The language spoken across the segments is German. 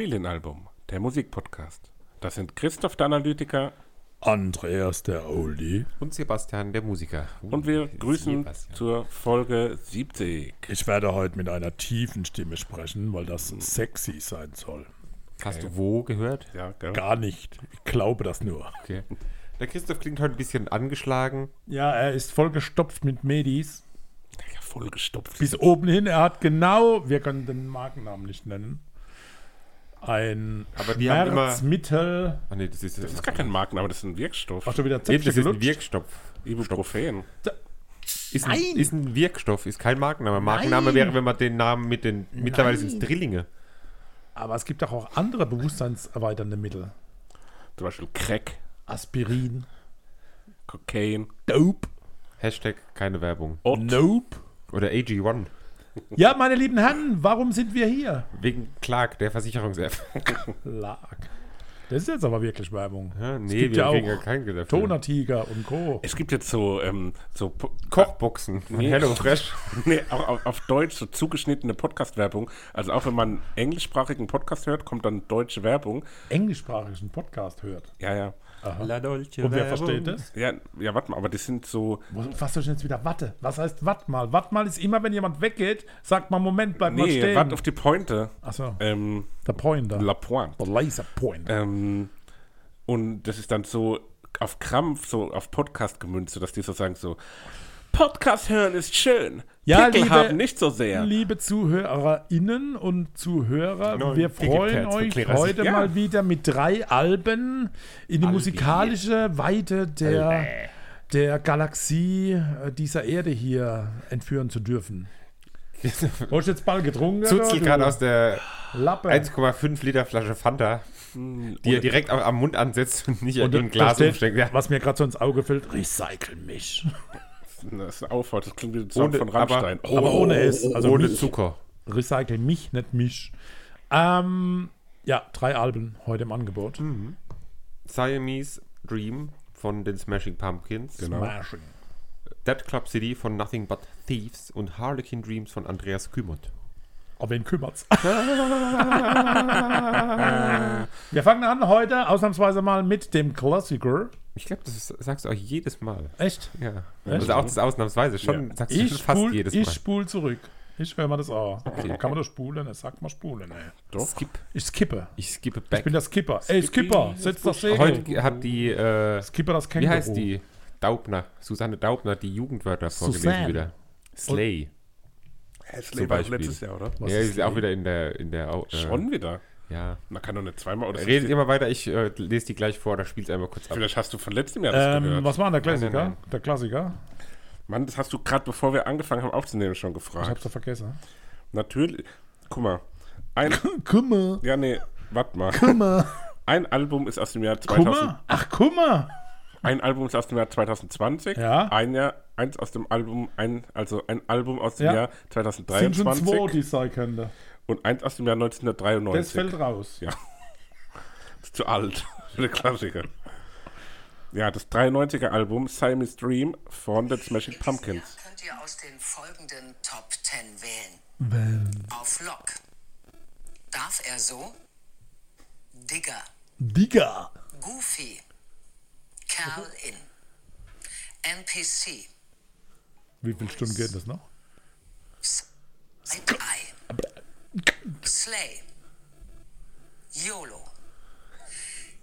Familienalbum, der Musikpodcast. Das sind Christoph der Analytiker Andreas der Oldie. Und Sebastian, der Musiker. und wir grüßen Sebastian. zur Folge 70. Ich werde heute mit einer tiefen Stimme sprechen, weil das sexy sein soll. Hast du wo gehört? Ja, gell? Gar nicht. Ich glaube das nur. Okay. Der Christoph klingt heute ein bisschen angeschlagen. Ja, er ist vollgestopft mit Medis. Ja, vollgestopft. Bis oben hin. Er hat genau, wir können den Markennamen nicht nennen, ein Aber die Schmerzmittel. Ach nee, das ist, das ist gar kein Marken, aber das ist ein Wirkstoff. Ach, schon wieder Nee, das ist ein? Wirkstoff. Ibuprofen. Ist ein, Nein! ist ein Wirkstoff, ist kein Markenname. Markenname Nein! wäre, wenn man den Namen mit den. Mittlerweile sind es Drillinge. Aber es gibt doch auch andere bewusstseinserweiternde Mittel. Zum Beispiel Crack, Aspirin. Kokain, Dope. Hashtag keine Werbung. Ott. Nope. Oder AG1. Ja, meine lieben Herren, warum sind wir hier? Wegen Clark, der Versicherungs-App. Lag. Das ist jetzt aber wirklich Werbung. Ja, es nee, gibt wir ja kriegen ja auch kein Geld dafür. Tonertiger und Co. Es gibt jetzt so, ähm, so Po- Kochboxen von Nee. Hello Fresh. nee, auch auf, auf Deutsch so zugeschnittene Podcast-Werbung. Also auch wenn man englischsprachigen Podcast hört, kommt dann deutsche Werbung. englischsprachigen Podcast hört. Ja, ja. La Dolce Und wer Werbung. versteht das? Ja, ja, warte mal, aber das sind so. Fasst du denn jetzt wieder Watte? Was heißt Watt mal? Watt mal ist immer, wenn jemand weggeht, sagt man, Moment, bleib mal Nee, stehen. warte auf die Pointe. Achso, Ähm, der Pointer. La Pointe. der Laser Point. Ähm, und das ist dann so auf Krampf, so auf Podcast gemünzt, sodass die so sagen so, Podcast hören ist schön. Ja, Pickel liebe- haben nicht so sehr. Liebe ZuhörerInnen und Zuhörer, Genau, wir freuen euch heute Ja. mal wieder mit drei Alben in die musikalische Weite der, der Galaxie äh, dieser Erde hier entführen zu dürfen. Hast du jetzt Ball getrunken? Zuzelt oder, gerade aus der Lappe. 1,5 Liter Flasche Fanta, die er direkt am Mund ansetzt und nicht Und in ein Glas umsteckt. Ja. Was mir gerade so ins Auge fällt, recycle mich. Das ist eine Auffahrt, das klingt wie ein Song Ohne- von Rammstein. aber- Aber ohne S. Also Ohne mich. Zucker. Recycle mich, nicht mich. Ähm, ja, drei Alben heute im Angebot. Hm. Siamese Dream von den Smashing Pumpkins. Smashing. Dead Club City von Nothing But Thieves und Harlequin Dreams von Andreas Kümert. Auf wen kümmert's? Wir fangen an heute ausnahmsweise mal mit dem Klassiker. Ich glaube, das sagst du auch jedes Mal. Echt? Ja. Also auch das ausnahmsweise schon, Ja. sagst du Ich schon fast spul, jedes ich Mal. spul zurück. Ich höre mal das an. Kann man das spulen? Es sagt mal spulen, ey. Doch. Skip. Ich skippe. Ich skippe Ich back. bin der Skipper. Ey, Skipper, setz das Segel. Heute hat die, äh, Skipper das wie Känguru. heißt die? Daubner. Susanne Daubner, die Jugendwörter vorgelesen Susanne. wieder. Slay. Hässlich Zum war Beispiel. letztes Jahr, oder? Was ja, ist ist auch Slay? wieder in der, in der, äh, Schon wieder. Ja. Man kann doch nicht zweimal oder Redet immer weiter, ich äh, lese die gleich vor, da spielt es einmal kurz ab. Vielleicht hast du von letztem Jahr das Ähm, gehört. was war denn der Klassiker? Nein, nein, Der Klassiker? Mann, das hast du gerade bevor wir angefangen haben aufzunehmen schon Ich gefragt. hab's doch vergessen. Natürlich. Guck mal. Ein, Kummer. ja, nee, warte mal. Kummer. Ein Album ist aus dem Jahr 2000. Kummer? Ach, Kummer. Ein Album ist aus dem Jahr 2020. Ja. Ein Jahr, eins aus dem Album, ein, also ein Album aus dem Ja. Jahr Sind schon 2023 zwei, die es sein könnte. Und eins aus dem Jahr Das 1993. fällt raus. Ja. Das ist zu alt für den Klassiker. Ja, das 93er Album Siamese Dream von The Smashing Pumpkins. könnt ihr aus den folgenden Top 10 wählen. Auf Lock. Darf er so? Digger. Digga. Goofy. Kerl in. NPC. Wie viele Stunden geht das noch? Side-Eye. Slay. YOLO.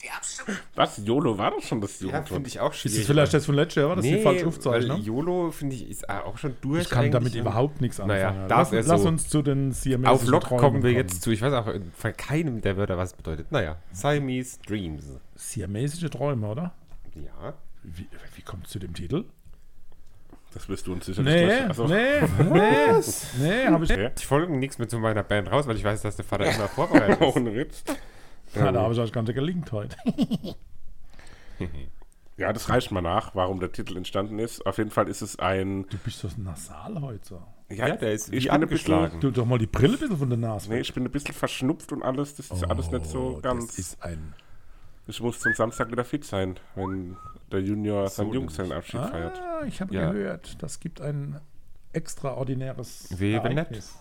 Die Abstimmung Was? YOLO war doch schon das Ja, Jugendwort. finde ich auch Ist schwierig. das vielleicht das von letztes Jahr, das ist die falsche weil Aufzeichnung? YOLO, finde ich, ist auch schon durch. Ich kann damit eigentlich. überhaupt nichts Naja, anfangen. darf lass, er lass so. uns zu den siamesischen Auf Lock Träumen kommen wir jetzt zu. Ich weiß auch von keinem der Wörter, was es bedeutet. Naja, Siamese Dreams. Siamesische Träume, oder? Ja. Wie, wie kommt es zu dem Titel? Das wirst du uns sicherlich Nee, gleich- also, nee, nee, nee, habe ich Okay. Ich folge nichts mehr zu meiner Band raus, weil ich weiß, dass der Vater immer vorbereitet ist. Ohne Witz. Ja, da habe ich euch ganz gelingt heute. Ja, das reicht mal nach, warum der Titel entstanden ist. Auf jeden Fall ist es ein. Du bist so nasal heute. So. Ja, der ist ich bin ein abgeschlagen. bisschen, Du doch mal die Brille ein bisschen von der Nase. nee, ich bin ein bisschen verschnupft und alles. Das ist alles nicht so Oh, ganz. Das ist ein. Ich muss zum Samstag wieder fit sein, wenn der Junior seinen Junggesellenabschied feiert. Ah, ich habe Ja. gehört, das gibt ein extraordinäres Ereignis.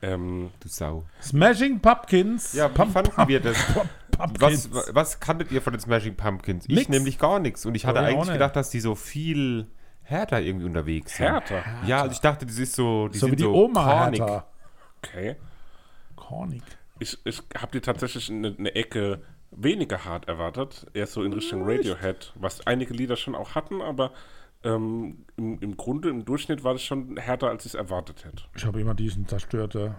Ähm, Du Sau. Smashing Pumpkins. Ja, wie Pump- fanden wir das? Pumpkins. Was, was kanntet ihr von den Smashing Pumpkins? Ich Nix. nämlich gar nichts. Und ich hatte Ja, eigentlich nicht. gedacht, dass die so viel härter irgendwie unterwegs sind. härter. Ja, also ich dachte, das ist so. Die so sind wie die so Oma kornig. Hertha. Okay. Kornig. Ich, ich habe die tatsächlich eine, eine Ecke weniger hart erwartet. Eher so in Richtung Radiohead, was einige Lieder schon auch hatten, aber ähm, im, im Grunde, im Durchschnitt war das schon härter, als ich es erwartet hätte. Ich habe immer diesen zerstörte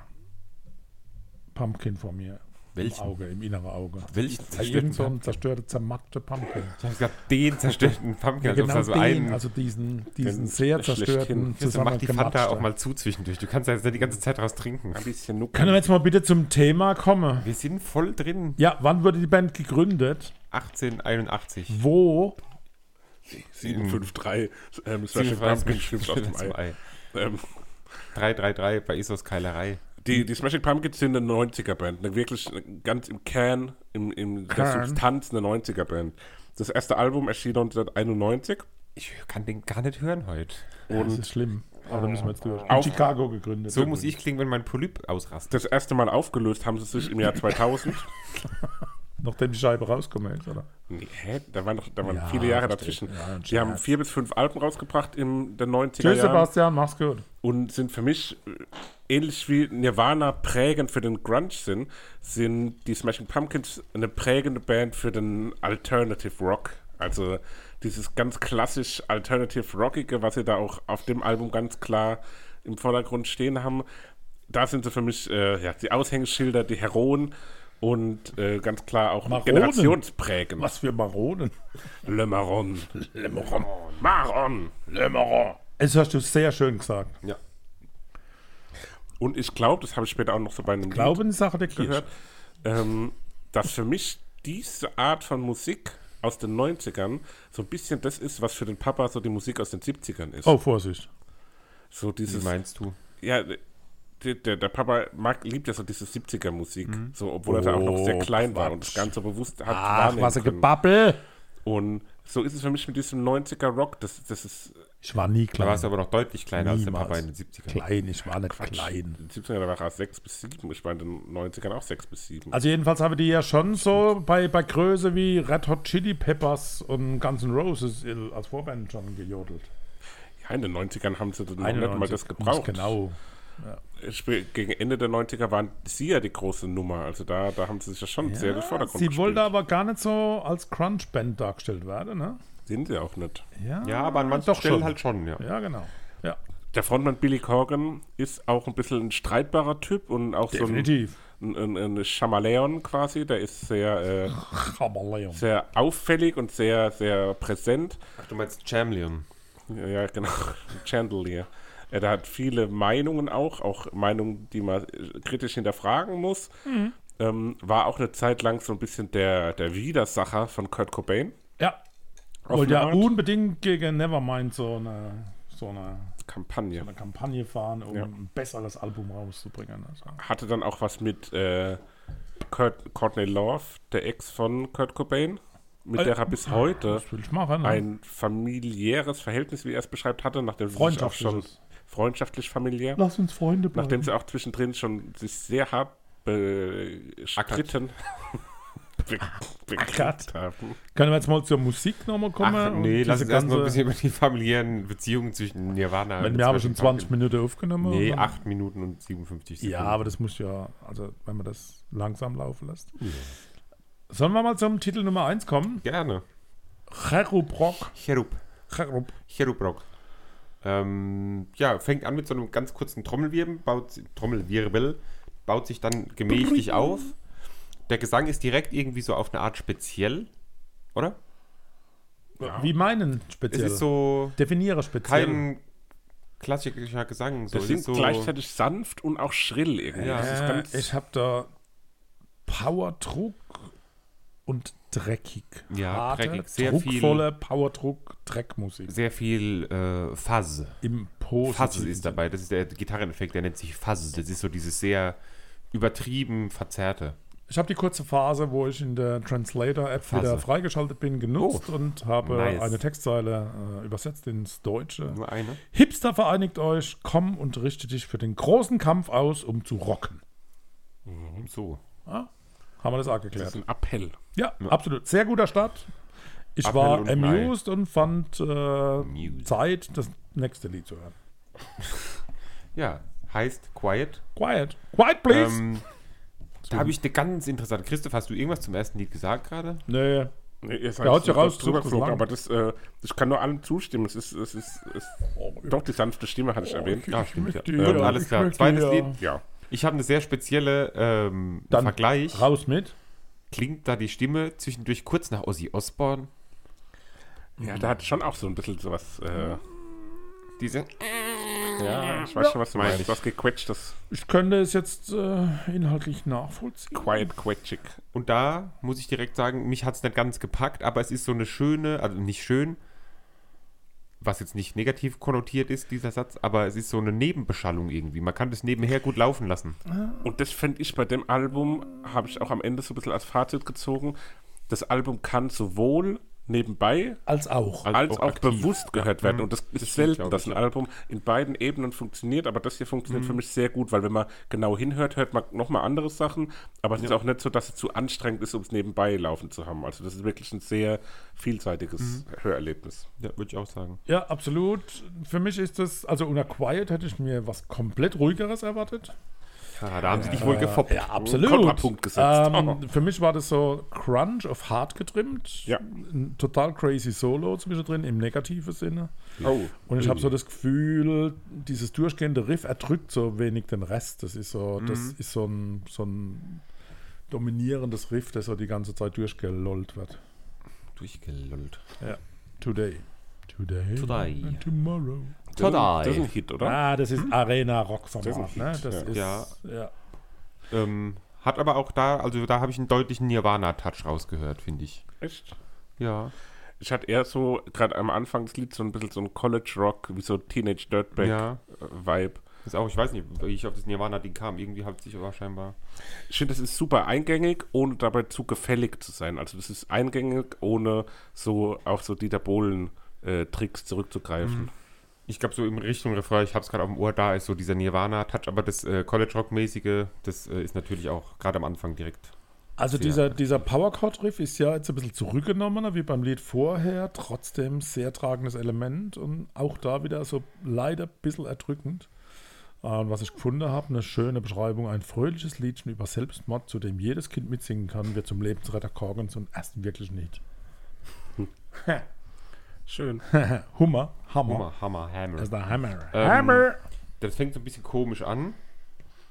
Pumpkin vor mir. Welchen? Im Auge, im inneren Auge. Welchen zerstörten Irgend so ein Pumpkin? zerstörte, zermackte Pumpkin. Ich habe gesagt, den zerstörten Pumpkin. Ja, genau da den, so einen. also diesen, diesen sehr zerstörten, Jetzt mach die Fanta auch mal zu zwischendurch. Du kannst ja jetzt nicht die ganze Zeit raus trinken. Ein bisschen nuckeln. Können wir jetzt mal bitte zum Thema kommen? Wir sind voll drin. Ja, wann wurde die Band gegründet? 1881. Wo? 753 ähm, Smashing 57 Pumpkins stimmt aus dem Ei. Ei. Ähm, 333 bei Isos Keilerei. Die, die Smashing Pumpkins sind eine 90er-Band. Eine wirklich ganz im Kern, im, im der Kern. Substanz eine 90er-Band. Das erste Album erschien 1991 Ich kann den gar nicht hören heute. das ist schlimm. Aber da müssen wir jetzt durch. In Chicago gegründet. So muss ich klingen, wenn mein Polyp ausrastet. das erste Mal aufgelöst haben sie sich im Jahr 2000. Nachdem die Scheibe rausgekommen ist, oder? Nee, hä? Da waren, noch, da waren Ja, viele Jahre dazwischen. Ja, die haben vier bis fünf Alben rausgebracht in den 90er Tschüss, Jahren Sebastian, mach's gut. und sind für mich äh, ähnlich wie Nirvana prägend für den Grunge sind, sind die Smashing Pumpkins eine prägende Band für den Alternative Rock. Also dieses ganz klassisch Alternative Rockige, was sie da auch auf dem Album ganz klar im Vordergrund stehen haben. Da sind sie für mich äh, ja, die Aushängeschilder, die Heroen und äh, ganz klar auch Maronen. generationsprägend. Was für Maronen. Le Marron. Le Marron. Marron. Le Maron. Es hast du sehr schön gesagt. Ja. Und ich glaube, das habe ich später auch noch so bei einem Lied Glauben ist Sache der Kirche. gehört, ähm, dass für mich diese Art von Musik aus den 90ern so ein bisschen das ist, was für den Papa so die Musik aus den 70ern ist. Oh, Vorsicht. So Wie dieses, meinst du? ja, der, der, Papa mag, liebt ja so diese 70er-Musik, so, obwohl er da auch noch sehr Oh, klein war und Quatsch. das Ganze bewusst hat Ach, was ein. Gebabbel. Und so ist es für mich mit diesem 90er-Rock, das, das ist Ich war nie Da klein. warst du aber noch deutlich kleiner als der Niemals. Papa in den 70ern. Klein, ich war nicht klein. in den 70ern da war er 6 bis 7, ich war in den 90ern auch 6 bis 7. Also jedenfalls haben die ja schon so bei, bei Größe wie Red Hot Chili Peppers und Guns N' Roses als Vorband schon gejodelt. ja, in den 90ern haben sie dann noch nicht mal 91. das gebraucht. Genau. Gegen Ende der 90er waren sie ja die große Nummer. Also da, da haben sie sich ja schon sehr in den Vordergrund Sie gespielt. wollte aber gar nicht so als Crunch-Band dargestellt werden, ne? Sind sie auch nicht. Ja, aber an manchen Doch Stellen schon. halt schon, ja. Ja, genau. Ja, Der Frontmann Billy Corgan ist auch ein bisschen ein streitbarer Typ und auch definitiv. so ein, ein, ein Chamaleon quasi. Der ist sehr, äh, Chameleon. sehr auffällig und sehr, sehr präsent. Ach, du meinst Chameleon. Ja, ja genau. Chandelier. Er hat viele Meinungen auch, auch Meinungen, die man äh, kritisch hinterfragen muss. Ähm, war auch eine Zeit lang so ein bisschen der, der Widersacher von Kurt Cobain. Ja. Wollte ja unbedingt gegen Nevermind so eine, so eine, Kampagne. eine Kampagne fahren, um Ja. ein besseres Album rauszubringen. Also. Hatte dann auch was mit äh, Kurt, Courtney Love, der Ex von Kurt Cobain, mit Äh, der er bis heute machen? Ne? ein familiäres Verhältnis, wie er es beschreibt hatte, nachdem sie sich auch schon. Freundschaftlich familiär, Lass uns Freunde bleiben. nachdem sie auch zwischendrin schon sich sehr hart bestritten be- haben. Können wir jetzt mal zur Musik nochmal kommen? Ach, nee, lass uns erst mal ein bisschen über die familiären Beziehungen zwischen Nirvana und wir haben schon Smashing 20 Pumpkins. Minuten aufgenommen. Nee, und dann- 8 Minuten und 57 Sekunden. Ja, aber das muss ja, also wenn man das langsam laufen lässt. Sollen wir mal zum Titel Nummer 1 kommen? Gerne. Cherubrock. Cherub. Cherub. Cherubrock. Ähm, ja, fängt an mit so einem ganz kurzen Trommelwirbel, baut, Trommelwirbel, baut sich dann gemächlich auf. Der Gesang ist direkt irgendwie so auf eine Art speziell, oder? Wie meinen Es speziell? ist so Definiere speziell. kein klassischer Gesang. So. Das Es sind ist so, gleichzeitig sanft und auch schrill irgendwie. Ja. Das ist ganz, ich habe da Powerdruck und dreckig. Ja, Harte, dreckig. Sehr viel- druckvolle Powerdruck, Dreckmusik. sehr viel äh, Fuzz. Im Fuzz positiven ist dabei. Das ist der Gitarreneffekt, der nennt sich Fuzz. Das ist so dieses sehr übertrieben verzerrte. Ich habe die kurze Phase, wo ich in der Translator-App wieder freigeschaltet bin, genutzt und habe nice. eine Textzeile äh, übersetzt ins Deutsche. Nur eine. Hipster vereinigt euch, komm und richte dich für den großen Kampf aus, um zu rocken. So. Ja, haben wir das auch Das geklärt. ist ein Appell. Ja, absolut. Sehr guter Start. Ich Appell war und amused und fand äh. Zeit, das nächste Lied zu hören. Ja, heißt Quiet. Quiet. Quiet, please. Ähm, da habe ich eine ganz interessante. Christoph, hast du irgendwas zum ersten Lied gesagt gerade? nee. Nee, ihr seid ja raus, drüber das geflogen, aber das, äh, ich kann nur allem zustimmen. Es ist, es ist, es doch die sanfte Stimme, hatte ich erwähnt. Ja, stimmt. Ja. möchte Ähm, ja, alles ich klar. Zweites ja. Lied. Ja. Ich habe eine sehr spezielle ähm, Dann Vergleich. Raus mit. Klingt da die Stimme zwischendurch kurz nach Ozzy Osbourne? ja, da hat schon auch so ein bisschen sowas. Äh, Diese. ja, ich weiß schon, was du meinst. ich. Was gequetschtes, Ich könnte es jetzt äh, inhaltlich nachvollziehen. quiet, quetschig. Und da muss ich direkt sagen, mich hat es nicht ganz gepackt, aber es ist so eine schöne, also nicht schön, was jetzt nicht negativ konnotiert ist, dieser Satz, aber es ist so eine Nebenbeschallung irgendwie. Man kann das nebenher gut laufen lassen. Und das fände ich bei dem Album, habe ich auch am Ende so ein bisschen als Fazit gezogen. Das Album kann sowohl nebenbei Als auch. Als als auch auch, bewusst gehört werden. Und das ist selten, dass ein ja. Album in beiden Ebenen funktioniert, aber das hier funktioniert für mich sehr gut, weil wenn man genau hinhört, hört man nochmal andere Sachen, aber es ist auch nicht so, dass es zu anstrengend ist, um es nebenbei laufen zu haben. Also das ist wirklich ein sehr vielseitiges Hörerlebnis. Ja, würde ich auch sagen. Ja, absolut. Für mich ist das, also unter Quiet hätte ich mir was komplett ruhigeres erwartet. Ja, da haben sie dich wohl gefoppt. Ja, absolut. Kontrapunkt gesetzt. Ähm, für mich war das so Crunch of Hard getrimmt. Ja. Ein total crazy Solo zwischendrin im negativen Sinne. Oh. Und ich habe so das Gefühl, dieses durchgehende Riff erdrückt so wenig den Rest. Das ist so, das ist so ein, so ein dominierendes Riff, das so die ganze Zeit durchgelollt wird. Durchgelollt. Ja. Today. Today. Today. And tomorrow. Ein- das ist ein Hit, oder? Ah, das ist Arena Rock Das ist ein Format, ne? Das ja. ist Ja. ja. Ähm, hat aber auch da, also da habe ich einen deutlichen Nirvana-Touch rausgehört, finde ich. Echt? Ja. Ich hatte eher so, gerade am Anfang des Lieds, so ein bisschen so ein College-Rock, wie so Teenage Ja. Dirtbag-Vibe. Ist auch, ich weiß nicht, wie ich auf das Nirvana-Ding kam. Irgendwie hat sich aber scheinbar. Ich finde, das ist super eingängig, ohne dabei zu gefällig zu sein. Also das ist eingängig, ohne so auf so Dieter Bohlen-Tricks zurückzugreifen. Ich glaube, so in Richtung Refrain, ich habe es gerade auf dem Ohr, da ist so dieser Nirvana-Touch, aber das äh, College-Rock-mäßige, das äh, ist natürlich auch gerade am Anfang direkt. Also dieser, dieser Power-Chord-Riff ist ja jetzt ein bisschen zurückgenommener wie beim Lied vorher, trotzdem sehr tragendes Element und auch da wieder so leider ein bisschen erdrückend. Und was ich gefunden habe, eine schöne Beschreibung, ein fröhliches Liedchen über Selbstmord, zu dem jedes Kind mitsingen kann, wird zum Lebensretter Korgens und erst wirklich nicht. Schön. Hummer, Hammer. Hammer, Hammer, Hammer. Das ist der Hammer. Ähm, Hammer! Das fängt so ein bisschen komisch an.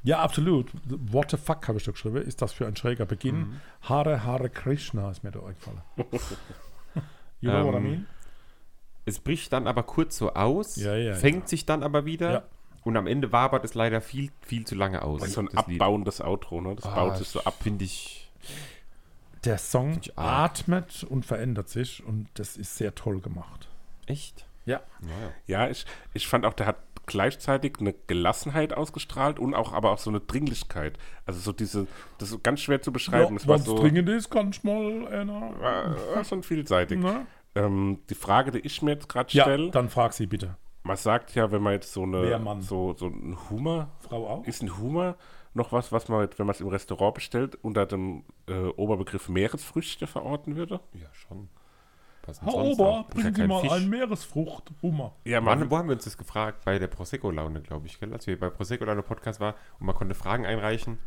Ja, absolut. What the fuck habe ich da geschrieben? Ist das für ein schräger Beginn? Mhm. Hare Hare Krishna ist mir da eingefallen. you know what I Ähm, mean? Es bricht dann aber kurz so aus, Ja, ja, fängt ja. sich dann aber wieder Ja. und am Ende wabert es leider viel, viel zu lange aus. Das ist so ein das Lied. abbauendes Outro, ne? Das Ah, baut sich so ab. Finde ich. Der Song atmet und verändert sich und das ist sehr toll gemacht. Echt? Ja. Ja, ich, ich fand auch, der hat gleichzeitig eine Gelassenheit ausgestrahlt und auch aber auch so eine Dringlichkeit. Also so diese, das ist ganz schwer zu beschreiben. es war was so, dringend ist, kann ich mal einer. war, war schon vielseitig. Ne? Ähm, die Frage, die ich mir jetzt gerade Ja, stelle, dann frag sie bitte. man sagt ja, wenn man jetzt so eine, so, so ein Hummer, Frau auch? ist ein Hummer noch was, was man, wenn man es im Restaurant bestellt, unter dem äh, Oberbegriff Meeresfrüchte verorten würde? Ja, schon. Herr Ober? Ist ja bringen Sie mal Fisch. einen Meeresfrucht, Hummer. Ja, Wann, man, wo haben wir uns das gefragt? Bei der Prosecco-Laune, glaube ich, gell? Als wir bei Prosecco-Laune Podcast waren und man konnte Fragen einreichen,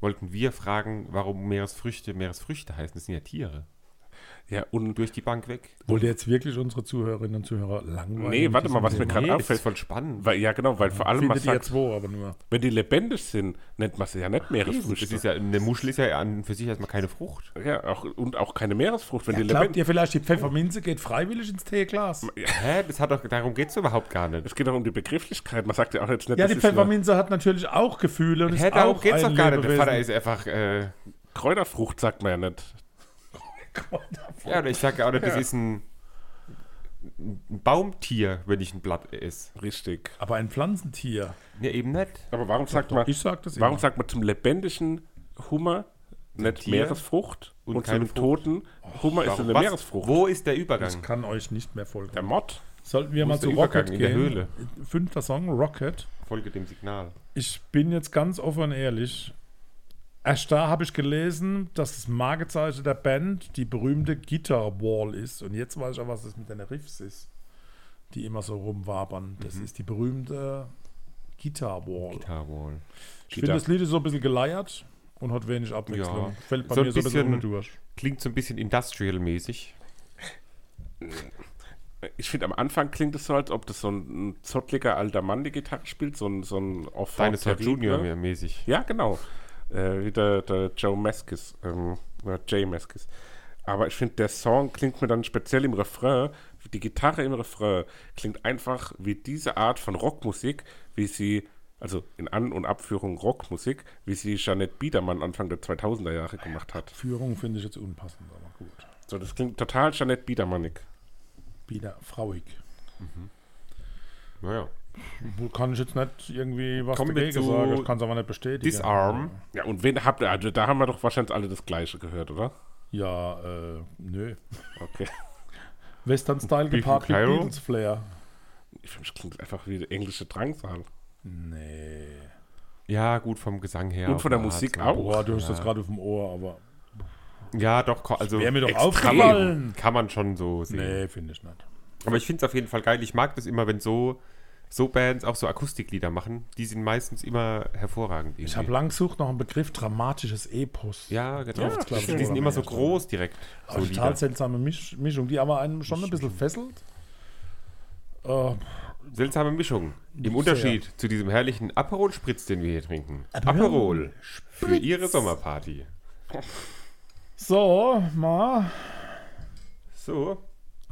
wollten wir fragen, warum Meeresfrüchte Meeresfrüchte heißen. Das sind ja Tiere. Ja, und Durch die Bank weg. Wollt ihr jetzt wirklich unsere Zuhörerinnen und Zuhörer langweilen? Nee, warte mal, was mir gerade auffällt. ist voll spannend. weil, ja genau, weil vor allem man Findet ihr sagt, zwei, aber nur. wenn die lebendig sind, nennt man sie ja nicht Meeresfrüchte. Das ist ja, eine Muschel ist ja an für sich erstmal keine Frucht. ja, auch, und auch keine Meeresfrucht, wenn die Glaubt lebendig ihr vielleicht, die Pfefferminze geht freiwillig ins Teeglas? Hä? Das hat doch, darum geht es überhaupt gar nicht. Es geht doch um die Begrifflichkeit. Man sagt ja auch jetzt nicht, Ja, die Pfefferminze hat natürlich auch Gefühle und Hä, ist darum auch geht es doch gar nicht. Der. Vater ist einfach, äh, Kräuterfrucht, sagt man ja nicht. Ja, oder ich sage ja auch nicht, das ist ein, ein Baumtier, wenn ich ein Blatt esse. Richtig. Aber ein Pflanzentier. Ja, eben nicht. Aber warum sagt man, Ich sag das warum immer. sagt man zum lebendigen Hummer nicht Tier Meeresfrucht und und, zu keine dem Frucht. Toten Hummer ist eine Was? Meeresfrucht. Wo ist der Übergang? kann euch nicht mehr folgen. Der Mod. Sollten wir Wo mal ist zu der Übergang? Rocket In der gehen? Höhle. Fünfter Song, Rocket. Folge dem Signal. Ich bin jetzt ganz offen und ehrlich. Erst da habe ich gelesen, dass das Markezeichen der Band die berühmte Guitar Wall ist. Und jetzt weiß ich auch, was das mit den Riffs ist, die immer so rumwabern. Das Mhm. ist die berühmte Guitar Wall. Guitar Wall. Ich finde, das Lied ist so ein bisschen geleiert und hat wenig Abwechslung. Ja. Fällt bei So mir so ein bisschen durch. Klingt so ein bisschen industrial-mäßig. Ich finde, am Anfang klingt es so, als ob das so ein, ein zottliger alter Mann die Gitarre spielt, so ein, so ein Enfant Dinosaur terrible. Junior mäßig. Ja, genau. Äh, wie der, der Joe Meskis, ähm, oder Jay Meskis. Aber ich finde, der Song klingt mir dann speziell im Refrain, die Gitarre im Refrain klingt einfach wie diese Art von Rockmusik, wie sie, also in An- und Abführung Rockmusik, wie sie Jeanette Biedermann Anfang der 2000er Jahre gemacht hat. Führung finde ich jetzt unpassend, aber gut. So, das klingt total Jeanette Biedermannig. Wieder frauig. Naja. Wo Kann ich jetzt nicht irgendwie was Kommen dagegen sagen, ich kann es aber nicht bestätigen. Disarm. Ja, und wen habt ihr, also da haben wir doch wahrscheinlich alle das Gleiche gehört, oder? Ja, äh, nö. Okay. Western-Style gepaart mit Cairo? Beatles-Flair. Ich finde, es klingt einfach wie der englische Drangsal. Nee. Ja, gut vom Gesang her. Und von der Musik auch. Boah, du hast Ja. das gerade auf dem Ohr, aber Ja, doch, also wäre mir doch aufgefallen. kann man schon so sehen. Nee, finde ich nicht. Aber ich finde es auf jeden Fall geil. Ich mag das immer, wenn so, so Bands auch so Akustiklieder machen. Die sind meistens immer hervorragend. Ich irgendwie. habe lang gesucht nach einem Begriff dramatisches Epos. Ja, genau. Ja, ich die wohl sind immer so groß direkt. Aber So total Lieder. seltsame Misch Mischung, die aber einen schon ein bisschen fesselt. Äh, Seltsame Mischung. Im Sehr. Unterschied zu diesem herrlichen Aperol Spritz, den wir hier trinken. Aperol für Ihre Sommerparty. so, mal. So.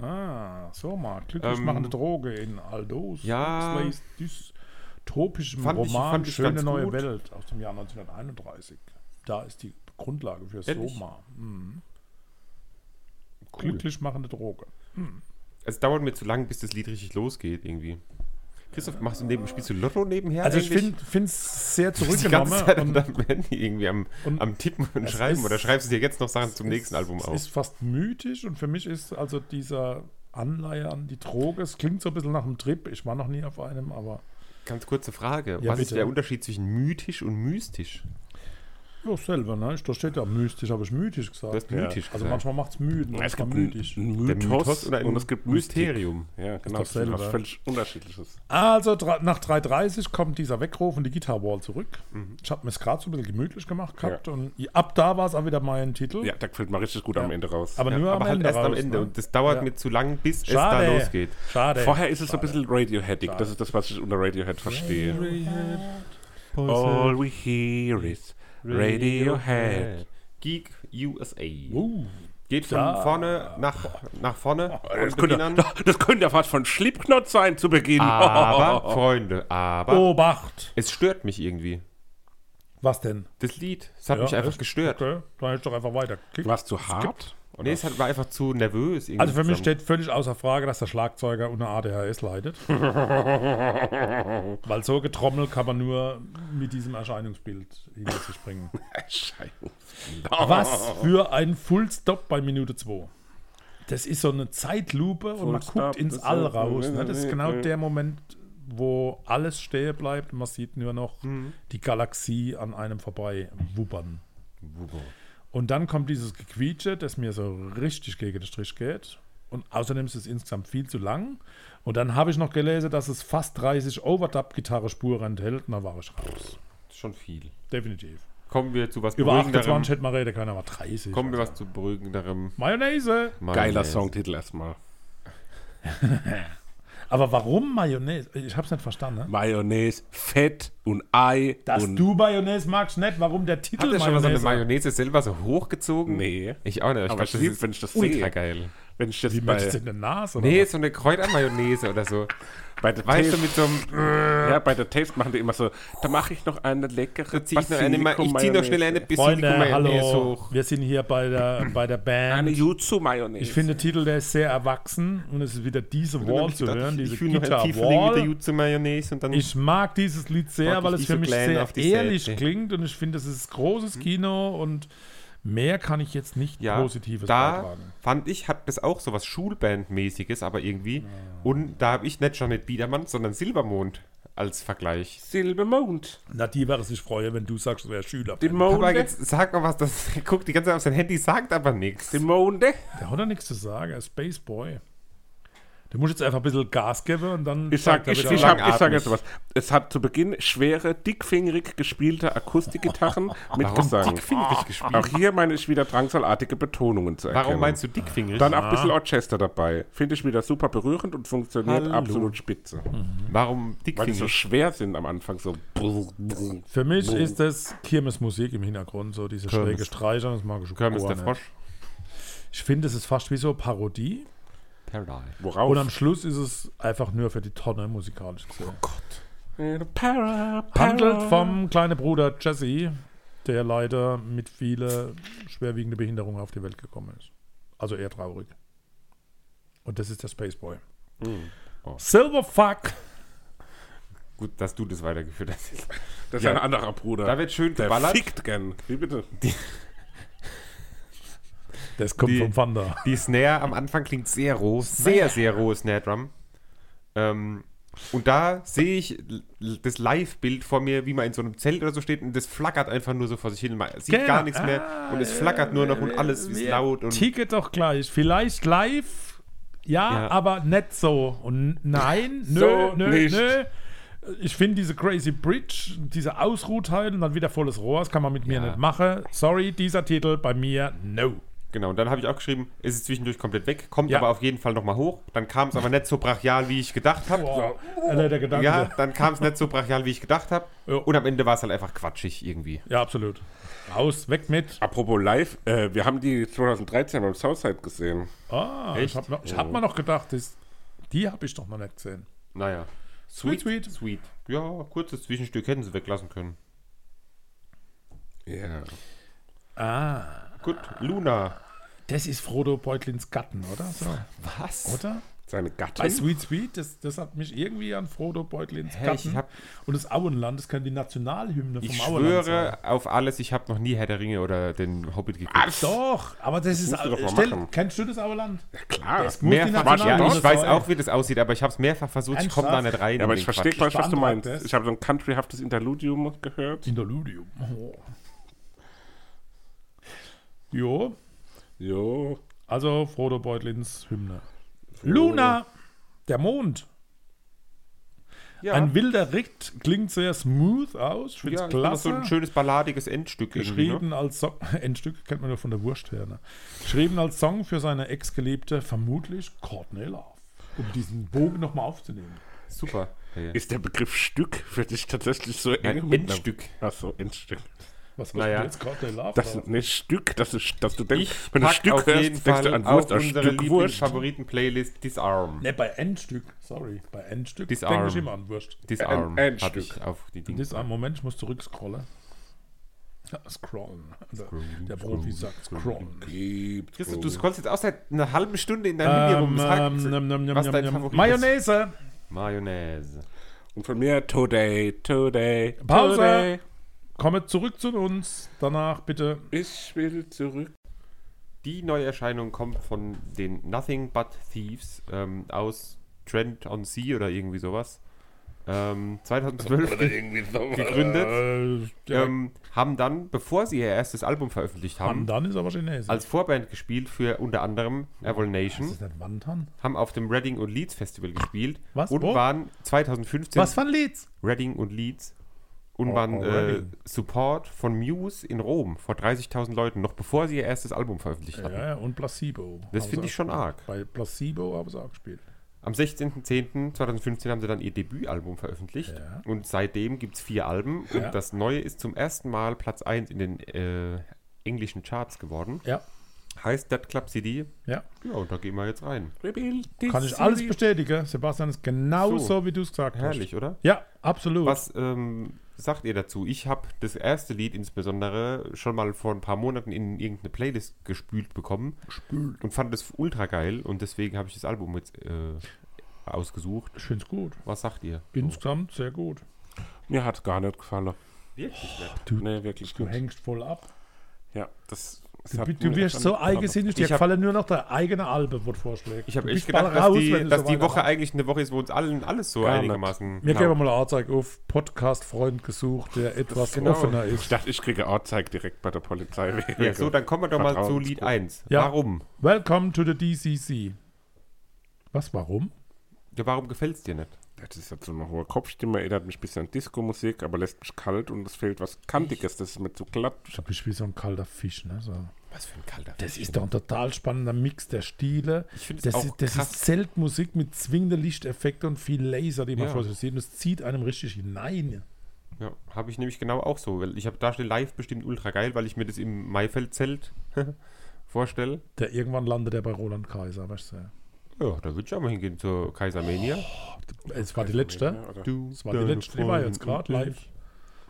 Ah, so mal. Glücklich Ähm, machende Droge in Aldous. ja. Dystopischem Fand ich- Roman fand ich Schöne neue gut. Welt aus dem Jahr 1931. Da ist die Grundlage für Ehrlich? Soma. Mhm. Cool. Glücklich machende Droge. Es dauert mir zu lang, bis das Lied richtig losgeht, irgendwie. Christoph, machst du neben, spielst du Lotto nebenher? Also ich finde es sehr bist die ganze zurückgenommen. Zeit und deinem Handy irgendwie am, am Tippen und es Schreiben ist- oder schreibst du dir jetzt noch Sachen zum es nächsten ist- Album es auf? ist fast mythisch und für mich ist also dieser Anleihe an die Droge, es klingt so ein bisschen nach einem Trip. Ich war noch nie auf einem, aber Ganz kurze Frage. Ja, Was ist bitte. der Unterschied zwischen mythisch und mystisch? Ja, selber, ne? Da steht ja mystisch, habe ich mythisch gesagt. Du hast Ja. mythisch Also gesagt. manchmal macht es müde, Es gibt mythisch. Der Mythos, Mythos oder ein und es gibt Mystik. Mysterium. Ja, genau. Das ist was völlig unterschiedliches. Also nach 3.30 kommt dieser Weckruf und die Guitar Wall zurück. Mhm. Ich habe mir es gerade so ein bisschen gemütlich gemacht gehabt und ab da war es auch wieder mein Titel. Ja, da gefällt mir richtig gut am Ende raus. Aber Ja, nur aber am halt Ende erst am raus, Ende. ne? Und das dauert Ja. mir zu lang, bis Schade. es da losgeht. Schade. Vorher ist es so ein bisschen Radioheadig. Das ist das, was ich unter Radiohead verstehe. All we hear is Radiohead. Geek USA. Uh, Geht von Da. vorne nach, nach vorne. Das könnte, das könnte ja fast von Slipknot sein zu Beginn. Aber, Freunde, aber Obacht. es stört mich irgendwie. Was denn? Das Lied, es hat Ja, mich einfach echt? gestört. Okay, dann hätte ich doch einfach weiter. War es zu hart? Nee, es war einfach zu nervös. Also für mich zusammen. steht völlig außer Frage, dass der Schlagzeuger unter ADHS leidet. Weil so getrommelt kann man nur mit diesem Erscheinungsbild hinter sich bringen. Scheiße. Was für ein Full Stop bei Minute 2. Das ist so eine Zeitlupe und Full man Stop, guckt ins All raus. Ne? Das ist genau der Moment, wo alles stehen bleibt und man sieht nur noch die Galaxie an einem vorbei wubbern. Und dann kommt dieses Gequietsche, das mir so richtig gegen den Strich geht. Und außerdem ist es insgesamt viel zu lang. Und dann habe ich noch gelesen, dass es fast 30 Overdub-Gitarre-Spuren enthält. Und da war ich raus. Schon viel. Definitiv. Kommen wir zu was Über beruhigenderem. 28 hätte man reden können, aber 30. Kommen wir was zu beruhigenderem. Mayonnaise. Geiler Mayonnaise. Songtitel erstmal. Aber warum Mayonnaise? Ich hab's nicht verstanden. Ne? Mayonnaise, Fett und Ei. Dass und du Mayonnaise magst, nicht. Warum der Titel Hat er schon mal so eine Mayonnaise? Selber so hochgezogen? Nee. Ich auch nicht. Ich Aber glaub, ich das lieb, wenn ich das ultra sehe. geil. Wenn ich das Wie bei, möchtest du in der Nase? Oder Nee, was? so eine Kräutermayonnaise oder so. bei der Weißt du, Taste, mit so einem. ja, bei der Taste machen die immer so, da mache ich noch eine leckere zieh ich, noch eine, ich zieh noch schnell eine Freunde, Basilikum-Mayonnaise hallo. hoch. Wir sind hier bei der, bei der Eine Band. Jutsu-Mayonnaise. Ich finde, der Titel, der ist sehr erwachsen und es ist wieder diese Wall zu hören, ich, diese ich noch ein Guitar der Wall. Jutsu-Mayonnaise und dann. Ich mag dieses Lied sehr, weil es für mich sehr ehrlich Seite. klingt und ich finde, es ist großes Kino und Mehr kann ich jetzt nicht Ja, Positives da beitragen. fand ich, hat das auch so was Schulbandmäßiges, aber irgendwie. Und da habe ich nicht Janet Biedermann, sondern Silbermond als Vergleich. Silbermond. Na, die wäre sich freuen, wenn du sagst, du wärst Schüler. Die Aber Monde. jetzt sag mal was, das guckt die ganze Zeit auf sein Handy, sagt aber nichts. Die Monde. Der hat doch nichts zu sagen, er ist Spaceboy. Du musst jetzt einfach ein bisschen Gas geben und dann Ich sag, steigt er ich, ich, hab, ich sag jetzt was. Es hat zu Beginn schwere, dickfingerig gespielte Akustikgitarren mit Gesang. dickfingerig gespielt? Auch hier meine ich wieder drangsalartige Betonungen zu erkennen. Warum meinst du dickfingerig? Dann auch ein bisschen Orchester dabei. Finde ich wieder super berührend und funktioniert Hallo. absolut spitze. Warum Weil die so dickfingerig? schwer sind am Anfang. So. Für mich ist das Kirmesmusik im Hintergrund, so diese Kirmes. schräge Streicher, das mag ich schon Körmes gar der. Frosch? Ich finde, es ist fast wie so Parodie Paradise. Worauf? und am Schluss ist es einfach nur für die Tonne musikalisch gesehen. Para, Handelt vom kleinen Bruder Jesse, der leider mit vielen schwerwiegenden Behinderungen auf die Welt gekommen ist. Also eher traurig. Und das ist der Spaceboy. Oh. Silverfuck! Gut, dass du das weitergeführt hast. Das ist Ja. ein anderer Bruder. Da wird schön der geballert. fickt gern. Wie bitte? Das kommt Die- vom Thunder. Die Snare am Anfang klingt sehr roh, sehr, sehr rohe Snare Drum. Ähm, und da sehe ich das Live-Bild vor mir, wie man in so einem Zelt oder so steht und das flackert einfach nur so vor sich hin. Man sieht Genau. gar nichts mehr Ah, und es flackert nur noch und alles ist laut. Und Ticket doch gleich. Vielleicht live, ja, Ja. aber nicht so. Und nein, nö, So nö, nicht. nö. Ich finde diese Crazy Bridge, diese Ausruhteil und dann wieder volles Rohr, das kann man mit mir Ja. nicht machen. Sorry, dieser Titel bei mir, no. Genau, und dann habe ich auch geschrieben, es ist zwischendurch komplett weg, kommt Ja. aber auf jeden Fall nochmal hoch. Dann kam es aber nicht so brachial, wie ich gedacht habe. Alter, der Gedanke. Ja, Ja, dann kam es nicht so brachial, wie ich gedacht habe. Ja. Und am Ende war es halt einfach quatschig irgendwie. absolut. Raus, weg mit. Apropos live, äh, wir haben die 2013 beim Southside gesehen. Ah, Echt? ich habe ich hab mir noch gedacht, das, die habe ich doch noch nicht gesehen. Naja. Sweet, sweet. Sweet. Ja, kurzes Zwischenstück hätten sie weglassen können. Ja. Ah, Gut, Luna. das ist Frodo Beutlins Gatten, oder? So, Was? oder? Seine Bei Gattin. Sweet Sweet, das, das hat mich irgendwie an Frodo Beutlins Hä, Gatten. ich hab- und das Auenland, das kann die Nationalhymne vom Ich Auenland schwöre auf alles, ich habe noch nie Herr der Ringe oder den Hobbit geguckt. Was? Doch, aber das ist. musst du doch stell, machen. kennst du das Auenland? Klar. Das Mehrfach, ja, ich weiß auch, wie das aussieht, aber ich habe es mehrfach versucht, ich komme da nicht rein. Ja, aber ich verstehe gleich, was du meinst. das. Ich habe so ein countryhaftes Interludium gehört. Interludium. Oh. Jo, Jo. also Frodo Beutlins Hymne. Luna, der Mond. Ja, Ein wilder Ritt klingt sehr smooth aus. Ich finde ja es ist klasse. so ein schönes balladiges Endstück. irgendwie, Geschrieben Ne? als Song, Endstück kennt man nur von der Wurst her. Ne? Geschrieben als Song für seine Ex-Geliebte, vermutlich Courtney Love. Um diesen Bogen nochmal aufzunehmen. Super. Ja. Ist der Begriff Stück für dich tatsächlich so eng? Endstück. Ach so, Endstück. Was Naja. naja. jetzt Courtney Love? Das ist nicht Stück, das ist, dass du denkst, Ich wenn du pack Stück auf hörst, jeden denkst Fall du an auf Wurst, ein unsere Stück Wurst. Lieblingsfavoriten-Playlist Disarm. Ne, bei Endstück. Sorry, bei Endstück Disarm. denke ich immer an Wurst. Disarm Ein- ein habe Stück. ich auf die Dinge. Ein Moment, ich muss zurückscrollen. Ja, scrollen. Der, der Profi sagt scrollen. Christus, du scrollst jetzt auch seit einer halben Stunde in deinem Handy rum. Ähm, Sag, ähm, ähm, ähm, was ähm, dein Favorit ist. Mayonnaise. Mayonnaise. Und von mir Today, Today, Pause. Today. Kommt zurück zu uns. Danach bitte. Ich will zurück. Die Neuerscheinung kommt von den Nothing But Thieves ähm, aus Trent on Sea oder irgendwie sowas. Ähm, 2012 irgendwie so. gegründet. Äh, ja, Ähm, haben dann, bevor sie ihr erstes Album veröffentlicht haben, Wandan ist aber Chinesisch. als Vorband gespielt für unter anderem Evil ist Nation, das nicht Wandan? haben auf dem Reading und Leeds Festival gespielt Was? und Wo? waren 2015 Was von Leeds? Reading und Leeds und Oh, waren äh. Support von Muse in Rom vor 30.000 Leuten, noch bevor sie ihr erstes Album veröffentlicht Ja, hatten. ja, und Placebo. Das Haben finde sie ich schon arg. Bei Placebo haben sie auch gespielt. Am 16.10.2015 haben sie dann ihr Debütalbum veröffentlicht Ja. und seitdem gibt es vier Alben und Ja. das neue ist zum ersten Mal Platz 1 in den äh, englischen Charts geworden. Ja, Heißt Dead Club CD. ja. Ja, und da gehen wir jetzt rein. Kann ich alles bestätigen. Sebastian ist genauso, So. wie du es gesagt Herrlich, oder? hast. Ja, absolut. Was ähm, sagt ihr dazu? Ich habe das erste Lied insbesondere schon mal vor ein paar Monaten in irgendeine Playlist gespült bekommen Spült. und fand es ultra geil und deswegen habe ich das Album jetzt äh, ausgesucht. Ich finde es gut. Was sagt ihr? Insgesamt sehr gut. Mir hat gar nicht gefallen. Wirklich nicht. Du, Nee, wirklich du nicht. hängst voll ab. Ja, das Du mir wirst so eigensinnig, dir Ich gefallen nur noch der eigene Albe, wo du vorschlägst. Ich habe Du echt gedacht, dass raus, die, du dass so die Woche eigentlich eine Woche ist, wo uns allen alles so Gar nicht. einigermaßen. Mir genau. geben wir mal eine Anzeige auf Podcast-Freund gesucht, der etwas genau. offener Ich ist. dachte, ich kriege Anzeige direkt bei der Polizei. Ja, so, dann kommen wir doch mal zu Lied 1. Ja. Warum? Welcome to the DCC. Was, warum? Ja, warum gefällt es dir nicht? Das ist jetzt so eine hohe Kopfstimme, erinnert mich ein bisschen an Disco-Musik, aber lässt mich kalt und es fehlt was Kantiges, das ist mir zu glatt. Du bist wie so ein kalter Fisch, ne? So. Was für ein kalter Das ist doch ein total spannender Mix der Stile. Ich finde es Das, auch ist, das krass. ist Zeltmusik mit zwingenden Lichteffekten und viel Laser, die man Ja. vor sich sieht. Und es zieht einem richtig hinein. Ja, habe ich nämlich genau auch so. Weil ich habe da steht live bestimmt ultra geil, weil ich mir das im Maifeld-Zelt vorstelle. Der irgendwann landet er bei Roland Kaiser, weißt du? Ja, da würde ich auch mal hingehen zur Kaisermania. Es war die letzte. Oder? Du, Es war die letzte, die war jetzt gerade live.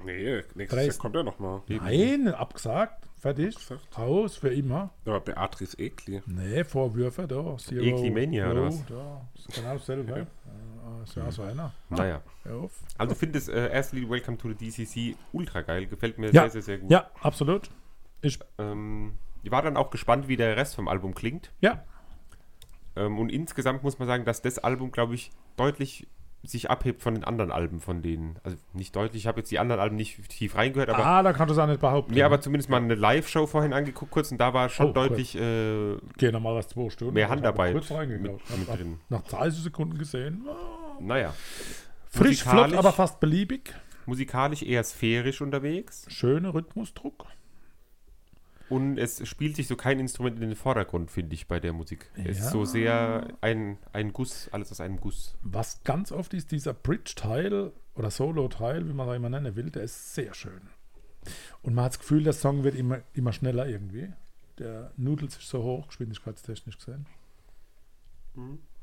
Nee, nächstes Dresden. Jahr kommt er nochmal. Nein, abgesagt. Fertig. Abgesagt. Aus für immer. Aber Beatrice Egli. Nee, Vorwürfe da. Zero, Eklimania, oder was? Da. Ist genau dasselbe. Ist ja so einer. Naja. Also finde das äh, erste Lied Welcome to the DCC ultra geil. Gefällt mir Ja. sehr, sehr, sehr gut. Ja, absolut. Ich, Ähm, ich war dann auch gespannt, wie der Rest vom Album klingt. ja, Ähm, und insgesamt muss man sagen, dass das Album, glaube ich, deutlich sich abhebt von den anderen Alben von denen. Also nicht deutlich, ich habe jetzt die anderen Alben nicht tief reingehört, aber ah, da kannst du es auch nicht behaupten. mir aber zumindest mal eine Live-Show vorhin angeguckt kurz und da war schon Oh, deutlich äh, Gehen nochmal was zwei Stunden. mehr Handarbeit Kurz reingeguckt. mit- mit drin. Nach 30 Sekunden gesehen. naja. Frisch, flott, aber fast beliebig. Musikalisch eher sphärisch unterwegs Schöner Rhythmusdruck. Und es spielt sich so kein Instrument in den Vordergrund, finde ich, bei der Musik. Es Ja. ist so sehr ein, ein Guss, alles aus einem Guss. Was ganz oft ist, dieser Bridge-Teil oder Solo-Teil, wie man da immer nennen will, der ist sehr schön. Und man hat das Gefühl, der Song wird immer, immer schneller irgendwie. Der nudelt sich so hoch, geschwindigkeitstechnisch gesehen.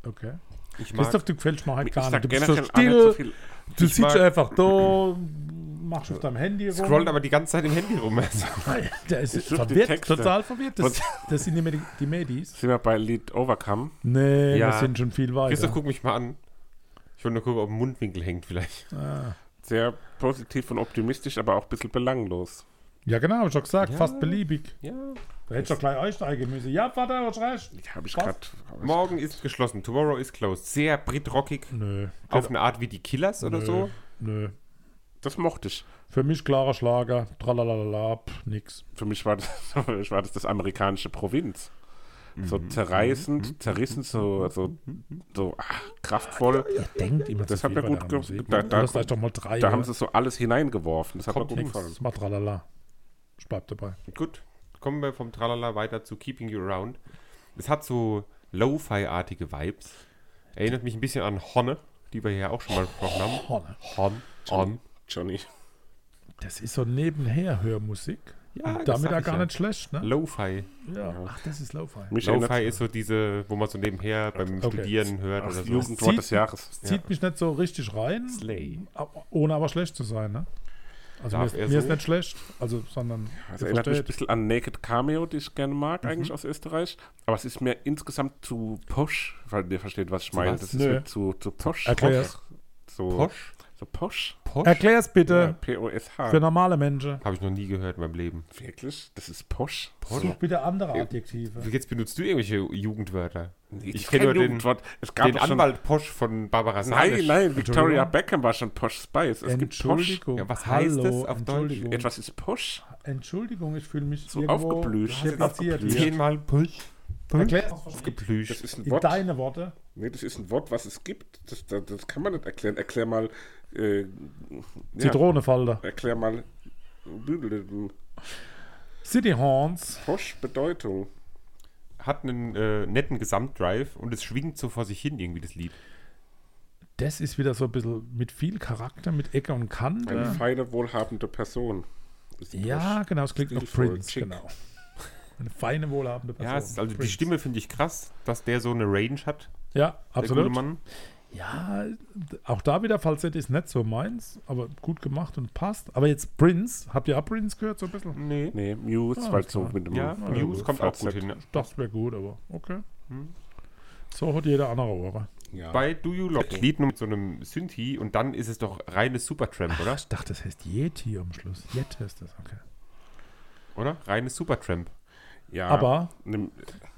Okay. Ich mag, Christoph, du gefällst mir halt gar nicht. Du bist so nicht so still, viel. du Ich sitzt einfach da, machst auf deinem Handy rum. scrollt aber die ganze Zeit im Handy rum. Also. Der ist Ich verwirrt, total verwirrt. Das, das sind die, die Medis. Sind wir bei Lied Overcome? Nee, Ja. wir sind schon viel weiter. Christoph, guck mich mal an. Ich wollte nur gucken, ob ein Mundwinkel hängt vielleicht. Ah. Sehr positiv und optimistisch, aber auch ein bisschen belanglos. Ja, genau, hab ich schon gesagt, Ja. fast beliebig. Ja. Da hättest du doch gleich einsteigen müssen. Ja, Vater, hast recht. Die habe ich Was? gerade. Morgen ist geschlossen. Tomorrow is closed. Sehr britrockig. Nö. Auf eine Art wie die Killers oder Nö. so. Nö. Das mochte ich. Für mich klarer Schlager. Tralalala, pff, nix. Für mich war das, für mich war das, das amerikanische Provinz. So Mhm. zerreißend, zerrissen, so, so, so ach, kraftvoll. Ihr denkt immer Das zu hat mir bei gut der ge- Musik. da- Da, da- doch mal drei. Da ja. haben sie so alles hineingeworfen. Das hat mir gut nix. gefallen. Das macht Tralala. Ich bleib dabei. Gut. Kommen wir vom Tralala weiter zu Keeping You Around. Es hat so Lo-Fi-artige Vibes. Erinnert mich ein bisschen an Honne, die wir ja auch schon mal besprochen haben. Honne. Hon. On. Johnny. Das ist so nebenher Hörmusik. Ja, Und damit ja gar ja. nicht schlecht, ne? Lo-Fi. Ja. Ach, das ist Lo-Fi. Lo-Fi ist so diese, wo man so nebenher beim Okay. Studieren hört das oder so. Jugendwort Zieht- des Jahres. Zieht mich nicht so richtig rein, Slay. ohne aber schlecht zu sein, ne? Also Darf mir, ist, mir ist nicht schlecht, also, sondern Das ihr erinnert mich ein bisschen an Naked Cameo, die ich gerne mag, Mhm. eigentlich aus Österreich. Aber es ist mir insgesamt zu posch, weil ihr versteht, was ich meine. was? Das ist Nö. mir zu, zu posch. Erklär's. So, Posch? So posch. Posch? Erklär's Ja, bitte P-O-S-H. für normale Menschen. Habe ich noch nie gehört in meinem Leben. Wirklich? Das ist posch? Such bitte andere Adjektive. Jetzt benutzt du irgendwelche Jugendwörter. Ich das kenne nur den, Jugendwort. Es gab den Anwalt Posch von Barbara Nein, Salisch. nein, Victoria Entschuldigung? Beckham war schon Posh Spice. Es gibt Posch. Entschuldigung. Ja, was heißt Hallo, das auf Deutsch? Entschuldigung. Etwas ist Posch. Entschuldigung, ich fühle mich So irgendwo aufgeblüht. Aufgeblüht. Zehnmal Posch. Erklär Das ist ein in Wort. deine Worte. Nee, das ist ein Wort, was es gibt. Das, das, das kann man nicht erklären. Erklär mal. Äh, ja, Zitronenfalter. erklär mal. City Horns. Posch Bedeutung. Hat einen äh, netten Gesamtdrive und es schwingt so vor sich hin irgendwie das Lied. Das ist wieder so ein bisschen mit viel Charakter, mit Ecke und Eine Kante. feine, wohlhabende Person. Ist Ja, genau, es klingt Stilvoll, Prince. chic. Genau. Eine feine, wohlhabende Person. Ja, also die Prince. Stimme finde ich krass, dass der so eine Range hat. Ja, Der absolut. gute Mann. Ja, auch da wieder Falsett ist nicht so meins, aber gut gemacht und passt. Aber jetzt Prince, habt ihr auch Prince gehört so ein bisschen? Nee. Nee, Muse, Ah, weil so mit dem Ja, Ja, Muse kommt auch gut hin. Ja. Ich dachte, es wäre gut, aber okay. So hat jeder andere Ohren. Ja. Bei Do You Love Lied nur mit so einem Synthi und dann ist es doch reines Supertramp, oder? Ich dachte, das heißt Yeti am Schluss. Yeti ist das, okay. Oder? Reines Supertramp. Ja, Aber- nimm-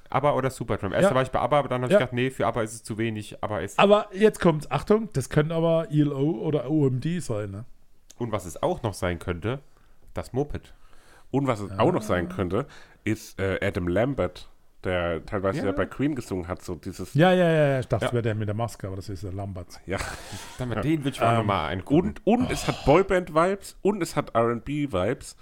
ABBA oder Supertramp. Erst Ja. war ich bei ABBA, aber dann habe Ja. ich gedacht, nee, für ABBA ist es zu wenig. ABBA ist. Aber jetzt kommt's, Achtung, das könnte aber ILO oder OMD sein. Ne? Und was es auch noch sein könnte, das Moped. Und was es auch noch sein könnte, ist äh, Adam Lambert, der teilweise Ja. bei Queen gesungen hat, so dieses. Ja, ja, ja, ja, ich dachte, Ja. es wäre der mit der Maske, aber das ist der Lambert. Ja. Dann ja. den will ich auch Ähm, nochmal angucken. Und, und es hat Boyband-Vibes und es hat RB-Vibes.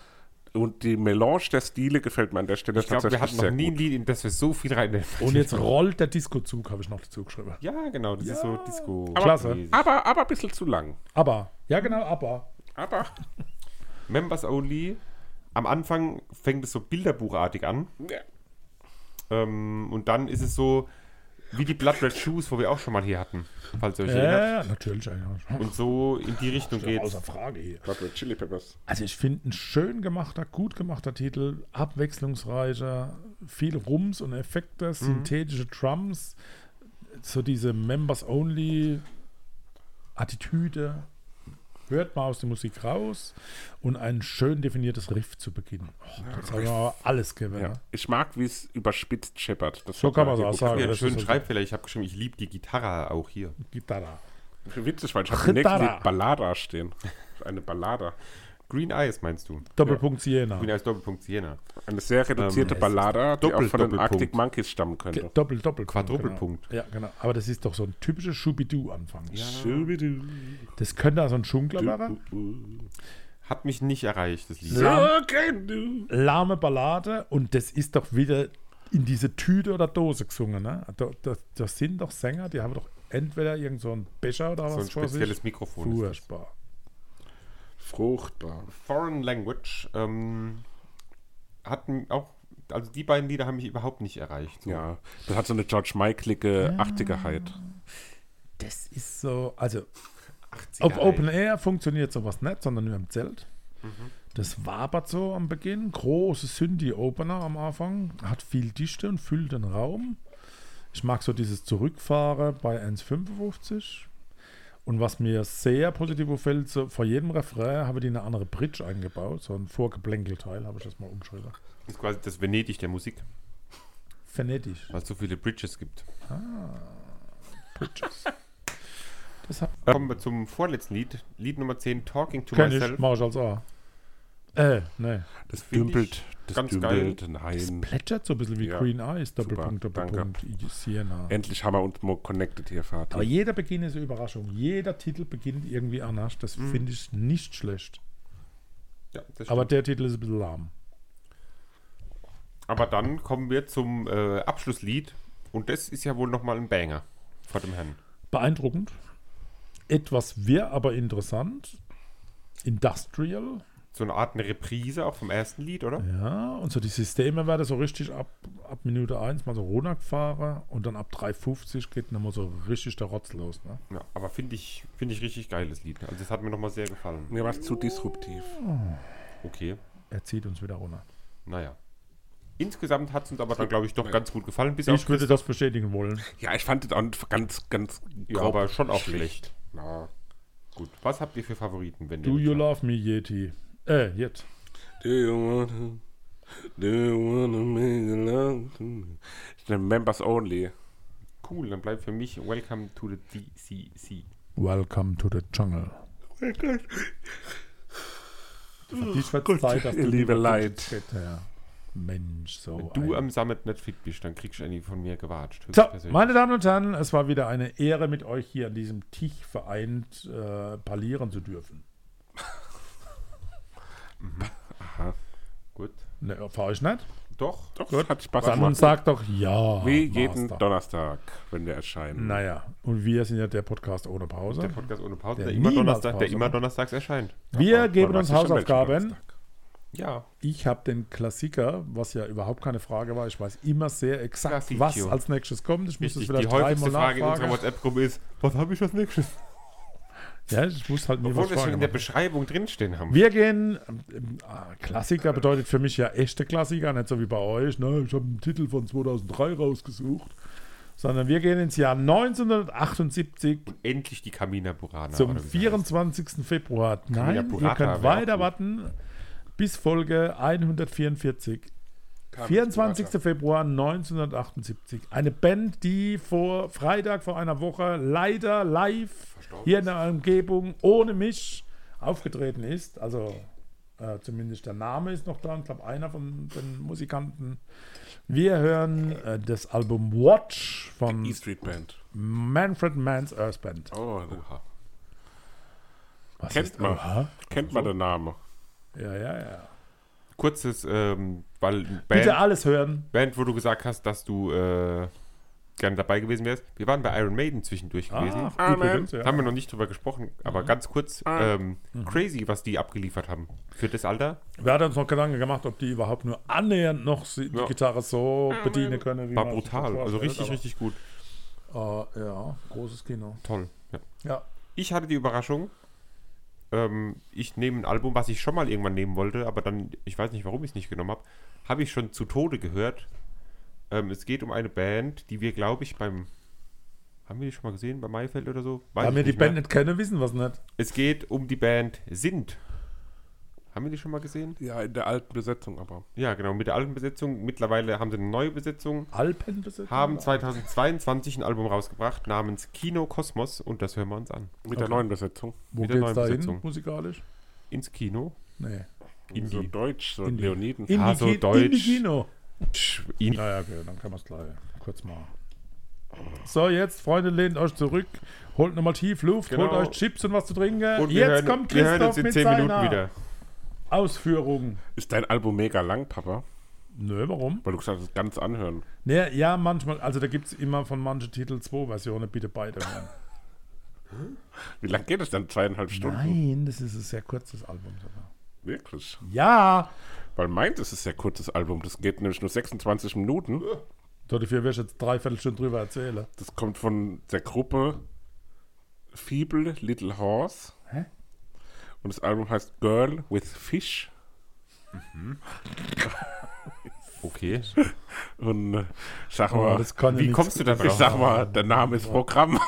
Und die Melange der Stile gefällt mir an der Stelle ich glaube, wir hatten noch sehr nie ein gut. Lied, in das wir so viel rein. Und jetzt rollt der Disco-Zug, habe ich noch dazu geschrieben. Ja, genau, das ist so Disco. Klasse. Aber, aber ein bisschen zu lang. Aber, ja genau, aber. Aber Members Only. Am Anfang fängt es so bilderbuchartig an. ja. Ähm, und dann ist es so wie die Blood Red Shoes, wo wir auch schon mal hier hatten. Falls ihr euch Ja, erinnert. ja, natürlich. Und so in die Richtung geht's. Außer Frage hier. Blood Red Chili Peppers. Also ich finde ein schön gemachter, gut gemachter Titel, abwechslungsreicher, viel Rums und Effekte, synthetische Drums, so diese Members-Only Attitüde. Hört mal aus der Musik raus und ein schön definiertes Riff zu Beginn. Oh, das hat aber alles Ja. gewonnen. Ich mag, wie es überspitzt scheppert. Das So hat kann man hier auch sagen. Ja, das schönen Schreibfehler. Ich habe geschrieben, ich liebe die Gitarre auch hier. Gitarre. Witzig, weil ich habe nächsten Ballada stehen. Eine Ballada. Green Eyes meinst du? Doppelpunkt Siena. Green Eyes Doppelpunkt Siena. Eine sehr reduzierte Ähm, Ballada, die auch Doppel- von den. Arctic Monkeys stammen Ge- könnte. Doppel, Doppel. Quadruppelpunkt. Genau. Ja, genau. Aber das ist doch so ein typischer Schubidu-Anfang. Schubidu. Das könnte also ein Schunkler werden. Hat mich nicht erreicht, das Lied. Do. lahme Ballade und das ist doch wieder in diese Tüte oder Dose gesungen. Ne? Da, da, das sind doch Sänger, die haben doch entweder irgend so einen Becher oder So was ein vor sich. spezielles Mikrofon. Furchtbar. Fruchtbar. Foreign Language ähm, hatten auch, also die beiden Lieder haben mich überhaupt nicht erreicht. So. Ja, das hat so eine George Michaelige Achtigkeit. Das ist so, also 80er auf. Open Air funktioniert sowas nicht, sondern nur im Zelt. Mhm. Das wabert so am Beginn. Große Synthi-Opener am Anfang. Hat viel Dichte und füllt den Raum. Ich mag so dieses Zurückfahren bei 1,55. Und was mir sehr positiv auffällt, so vor jedem Refrain habe ich eine andere Bridge eingebaut. So ein Vorgeplänkelteil habe ich das mal umgeschrieben. Das ist quasi das Venedig der Musik, Venedig. weil es so viele Bridges gibt. Bridges. Das hat, Kommen wir zum vorletzten Lied. Lied Nummer 10, Talking to kenn ich, Myself. mach ich als A. Äh, nee. Das dümpelt, das ganz dümpelt, Das nein. plätschert so ein bisschen wie Ja. Green Eyes. Doppelpunkt, Super, Doppelpunkt, Siena. Endlich haben wir uns mal connected hier, Vater. Aber jeder Beginn ist eine Überraschung. Jeder Titel beginnt irgendwie anders. Das finde ich nicht schlecht. Ja, das Aber der Titel ist ein bisschen lahm. Aber dann kommen wir zum äh, Abschlusslied. Und das ist ja wohl nochmal ein Banger vor dem Herrn. Beeindruckend. Etwas wirr, aber interessant. Industrial. So eine Art eine Reprise auch vom ersten Lied, oder? Ja, und so die Systeme werden so richtig ab, ab Minute 1 mal so runtergefahren und dann ab 3,50 geht nochmal so richtig der Rotz los. Ne? Ja, aber finde ich, finde ich richtig geiles Lied. Also das hat mir nochmal sehr gefallen. Mir war es zu disruptiv. Okay, Er zieht uns wieder runter. naja. Insgesamt hat es uns aber dann, glaube ich, doch ganz gut gefallen. Bis Ich würde das bestätigen wollen. Ja, ich fand es auch ganz, ganz ja, grob aber schon auch schlecht. Ja. Gut. Was habt ihr für Favoriten, wenn Do ihr you mit- love me, Yeti? Äh, jetzt. Do you wanna, do you wanna make love to me? Ich nehme Members Only. Cool, dann bleibt für mich Welcome to the DCC. Welcome to the jungle. Für dich wird Gott, Zeit, dass ihr du liebe Leid. ja. Mensch, so. Wenn du ein- am Summit nicht fit bist, dann kriegst du eigentlich von mir gewatscht. So, meine Damen und Herren, es war wieder eine Ehre, mit euch hier an diesem Tisch vereint äh, parlieren zu dürfen. Gut. Ne, euch nicht? Doch. Doch, Gut. hat Spaß Dann gemacht. sagt doch ja. Wie jeden Master. Donnerstag, wenn wir erscheinen. Naja, und wir sind ja der Podcast ohne Pause. Der Podcast ohne Pause, Der der, immer, Donnerstag, der Pause immer macht. donnerstags erscheint. Wir Aber geben uns Hausaufgaben. Ja. Ich habe den Klassiker, was ja überhaupt keine Frage war. Ich weiß immer sehr exakt, Klassik, was als nächstes kommt. Ich muss Richtig. das Die vielleicht häufigste Frage in unserer. WhatsApp-Gruppe ist, was habe ich als nächstes? Ja, ich muss halt mir Obwohl was wir schon fragen. in der Beschreibung drinstehen haben. Wir gehen, ähm, Klassiker bedeutet für mich ja echte Klassiker, nicht so wie bei euch, ne, ich habe einen Titel von 2003 rausgesucht, sondern wir gehen ins Jahr 1978 Endlich die Kamina Burana. zum oder wie sie 24. Februar. Nein, ihr könnt weiter warten bis Folge 144. Kam 24. weiter. Februar 1978. Eine Band, die vor Freitag vor einer Woche leider live hier in der Umgebung ohne mich aufgetreten ist. Also äh, zumindest der Name ist noch da. Ich glaube, einer von den Musikanten. Wir hören äh, das Album Watch von E Street Band. Manfred Mann's Earth Band. Oh. Was kennt man. Aha. Kennt man den Namen. Ja, ja, ja. Kurzes, ähm, weil Band, Bitte alles hören. Band, wo du gesagt hast, dass du äh, gerne dabei gewesen wärst. Wir waren bei Iron Maiden zwischendurch gewesen. Ach, übrigens, Da ja. haben wir noch nicht drüber gesprochen, aber ganz kurz, ähm, crazy, was die abgeliefert haben. Für das Alter. Wir hatten uns noch Gedanken gemacht, ob die überhaupt nur annähernd noch die Ja. Gitarre so bedienen können. Wie War brutal. Also richtig, richtig gut. Äh, ja, großes Kino. Toll. Ja. Ja. Ich hatte die Überraschung, ähm, ich nehme ein Album, was ich schon mal irgendwann nehmen wollte, aber dann, ich weiß nicht, warum ich es nicht genommen habe, habe ich schon zu Tode gehört. Ähm, es geht um eine Band, die wir, glaube ich, beim. Haben wir die schon mal gesehen? Bei Maifeld oder so? Weiß ich wir die mehr. Band nicht kennen, wissen wir es nicht. Es geht um die Band Sind. Haben wir die schon mal gesehen? Ja, in der alten Besetzung aber. Ja, genau, mit der alten Besetzung. Mittlerweile haben sie eine neue Besetzung. Alpenbesetzung? Haben 2022 ein Album rausgebracht namens Kino Kosmos und das hören wir uns an. Mit der neuen Besetzung. Wo mit der geht's neuen da hin, Besetzung. musikalisch? Ins Kino. Nee. In so die- Deutsch, so in die- Leoniden. In Ah, die so Ki- Deutsch. In die Kino. In Naja, okay, dann kann man es gleich kurz mal. So, jetzt, Freunde, lehnt euch zurück. Holt nochmal tief Luft, Genau. holt euch Chips und was zu trinken. Und jetzt hören, kommt wir hören Christoph uns in mit 10 Minuten seiner wieder. Ausführung. Ist dein Album mega lang, Papa? Nö, warum? Weil du gesagt hast, ganz anhören. Nee, ja, manchmal, also da gibt es immer von manchen Titeln zwei Versionen, bitte beide hören. Wie lang geht es dann? Zweieinhalb Stunden? Nein, das ist ein sehr kurzes Album sogar. Wirklich? Ja! Weil meint es ist ein sehr kurzes Album. Das geht nämlich nur 26 Minuten. Dafür wirst du jetzt dreiviertel Stunden drüber erzählen. Das kommt von der Gruppe Feeble Little Horse. Hä? Und das Album heißt Girl with Fish. Okay. Und äh, sag Oh, mal, das ja Wie kommst du da ich drauf? sag mal, der Name ist Programm.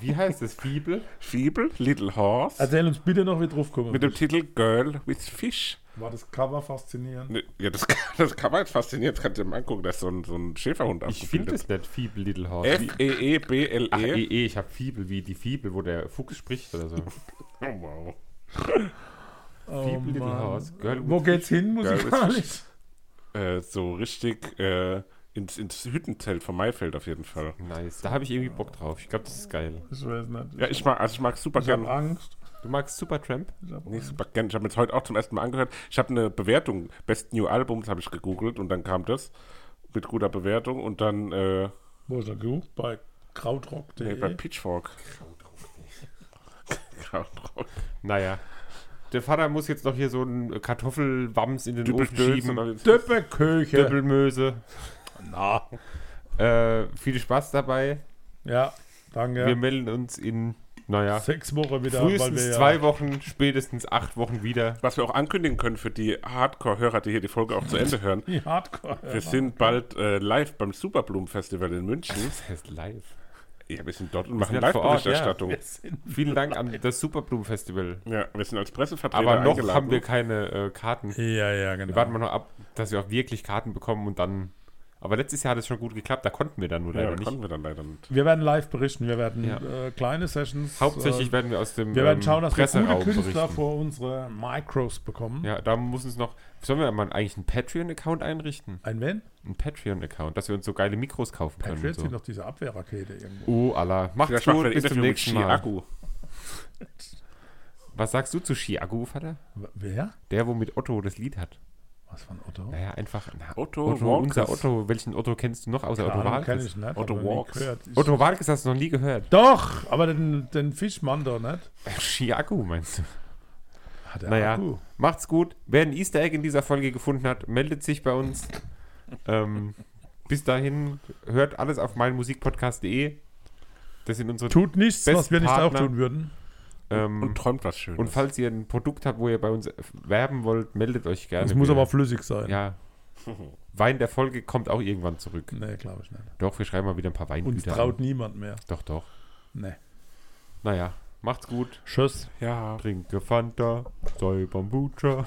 Wie heißt es? Fibel? Feeble Little Horse. Erzähl uns bitte noch, wie drauf kommen. mit dem Titel Girl with Fish. War das Cover faszinierend? Ne, Ja, das, das kann man jetzt faszinierend. Das kannst du dir mal angucken. Da ist so ein, so ein Schäferhund Ich finde es nicht Fibel Little Horse. Wie- Ach, F-E-E-B-L-E. eh, eh, ich habe Fibel wie die Fibel, wo der Fuchs spricht oder so. Oh, wow. Oh, Little. Horse. Girl Wo geht's hin musikalisch? Äh, so richtig äh, ins, ins Hüttenzelt von Maifeld auf jeden Fall. Nice. Da habe ich irgendwie Bock drauf. Ich glaube, das ist geil. Ich weiß nicht. Ja, ich mag, also ich mag super ich habe gern. Angst. Du magst Supertramp? Ich hab Nee, Angst. super gern. Ich habe mir das heute auch zum ersten Mal angehört. Ich habe eine Bewertung, Best New Albums habe ich gegoogelt und dann kam das mit guter Bewertung und dann äh, Wo ist der geguckt? Bei krautrock.de. nee, bei Pitchfork. Krautrock. Naja. Der Vater muss jetzt noch hier so einen Kartoffelwams in den Ofen schieben. Döppeköche. Döppelmöse. Na. Äh, viel Spaß dabei. Ja, danke. Wir melden uns in, naja, Sechs Wochen wieder, weil frühestens wir ja zwei Wochen, spätestens acht Wochen wieder. Was wir auch ankündigen können für die Hardcore-Hörer, die hier die Folge auch zu Ende hören. die Hardcore. Wir sind bald äh, live beim Superblumen-Festival in München. Das heißt live. Ja, wir sind dort und machen ja Live-Berichterstattung. Sind Vielen Dank an das Superblumen-Festival. Ja, wir sind als Pressevertreter Aber noch eingeladen. haben wir keine äh, Karten. ja, ja, genau. Wir warten mal noch ab, dass wir auch wirklich Karten bekommen und dann. Aber letztes Jahr hat es schon gut geklappt, da konnten wir dann nur ja, leider da nicht. konnten wir dann leider nicht. Wir werden live berichten. Wir werden Ja. äh, kleine Sessions. Hauptsächlich äh, werden wir aus dem wir werden ähm, schauen, dass wir gute Künstler berichten. vor unsere Micros bekommen. Ja, da muss uns noch. Sollen wir mal eigentlich einen Patreon-Account einrichten? Ein wenn? Einen Patreon-Account, dass wir uns so geile Mikros kaufen können. Patriots und sind so. doch diese Abwehrrakete irgendwo. Oh, Allah. Macht's gut, ein bis zum nächsten Mal. Chiago. Was sagst du zu Chiago, Vater? Wer? Der, wo mit Otto das Lied hat. Was von Otto? Naja, einfach. Na, Otto Otto Walkes. unser Otto. Welchen Otto kennst du noch außer Otto Walkes? ich nicht. Otto. Ich- Otto Walkes hast du noch nie gehört. Doch, aber den, den Fischmann doch nicht. Chiago meinst du? Hat er Naja, Akku? macht's gut. Wer ein Easter Egg in dieser Folge gefunden hat, meldet sich bei uns. ähm, bis dahin hört alles auf meinmusikpodcast.de. Das sind unsere. Tut nichts, was wir nicht auch Partner. tun würden. Ähm, Und träumt was Schönes. und falls ihr ein Produkt habt, wo ihr bei uns werben wollt, meldet euch gerne. Es muss aber flüssig sein. Ja. Wein der Folge kommt auch irgendwann zurück. Nee, glaube ich nicht. Doch, wir schreiben mal wieder ein paar Uns Weingüter. traut an. niemand mehr. Doch, doch. Nee. Naja, macht's gut. Tschüss. ja. Trinke Fanta, sei Bambucha.